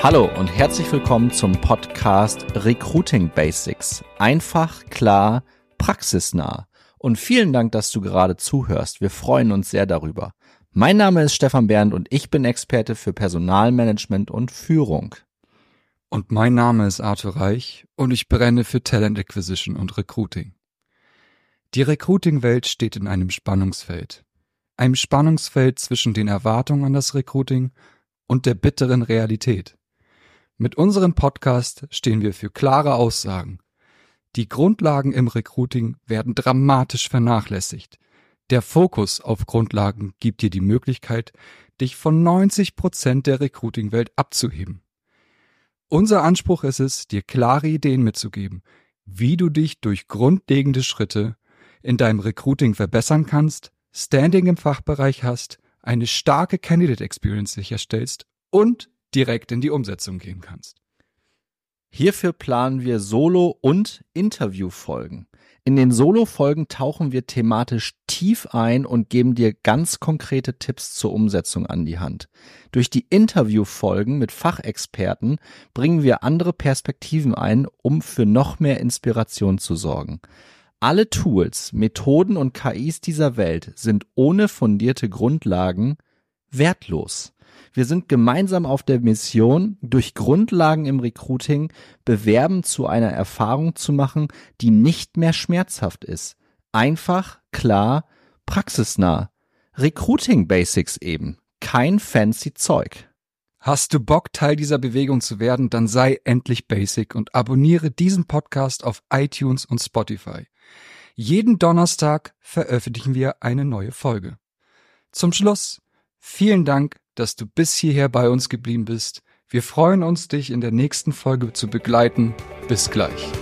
Hallo und herzlich willkommen zum Podcast Recruiting Basics. Einfach, klar, praxisnah. Und vielen Dank, dass du gerade zuhörst. Wir freuen uns sehr darüber. Mein Name ist Stefan Bernd und ich bin Experte für Personalmanagement und Führung. Und mein Name ist Arthur Reich und ich brenne für Talent Acquisition und Recruiting. Die Recruiting-Welt steht in einem Spannungsfeld. Einem Spannungsfeld zwischen den Erwartungen an das Recruiting und der bitteren Realität. Mit unserem Podcast stehen wir für klare Aussagen. Die Grundlagen im Recruiting werden dramatisch vernachlässigt. Der Fokus auf Grundlagen gibt dir die Möglichkeit, dich von 90 Prozent der Recruiting-Welt abzuheben. Unser Anspruch ist es, dir klare Ideen mitzugeben, wie du dich durch grundlegende Schritte in deinem Recruiting verbessern kannst, Standing im Fachbereich hast, eine starke Candidate Experience sicherstellst und direkt in die Umsetzung gehen kannst. Hierfür planen wir Solo- und Interviewfolgen. In den Solo-Folgen tauchen wir thematisch tief ein und geben dir ganz konkrete Tipps zur Umsetzung an die Hand. Durch die Interviewfolgen mit Fachexperten bringen wir andere Perspektiven ein, um für noch mehr Inspiration zu sorgen. Alle Tools, Methoden und KIs dieser Welt sind ohne fundierte Grundlagen wertlos. Wir sind gemeinsam auf der Mission, durch Grundlagen im Recruiting Bewerben zu einer Erfahrung zu machen, die nicht mehr schmerzhaft ist. Einfach, klar, praxisnah. Recruiting Basics eben. Kein fancy Zeug. Hast du Bock, Teil dieser Bewegung zu werden, dann sei endlich basic und abonniere diesen Podcast auf iTunes und Spotify. Jeden Donnerstag veröffentlichen wir eine neue Folge. Zum Schluss, vielen Dank, dass du bis hierher bei uns geblieben bist. Wir freuen uns, dich in der nächsten Folge zu begleiten. Bis gleich.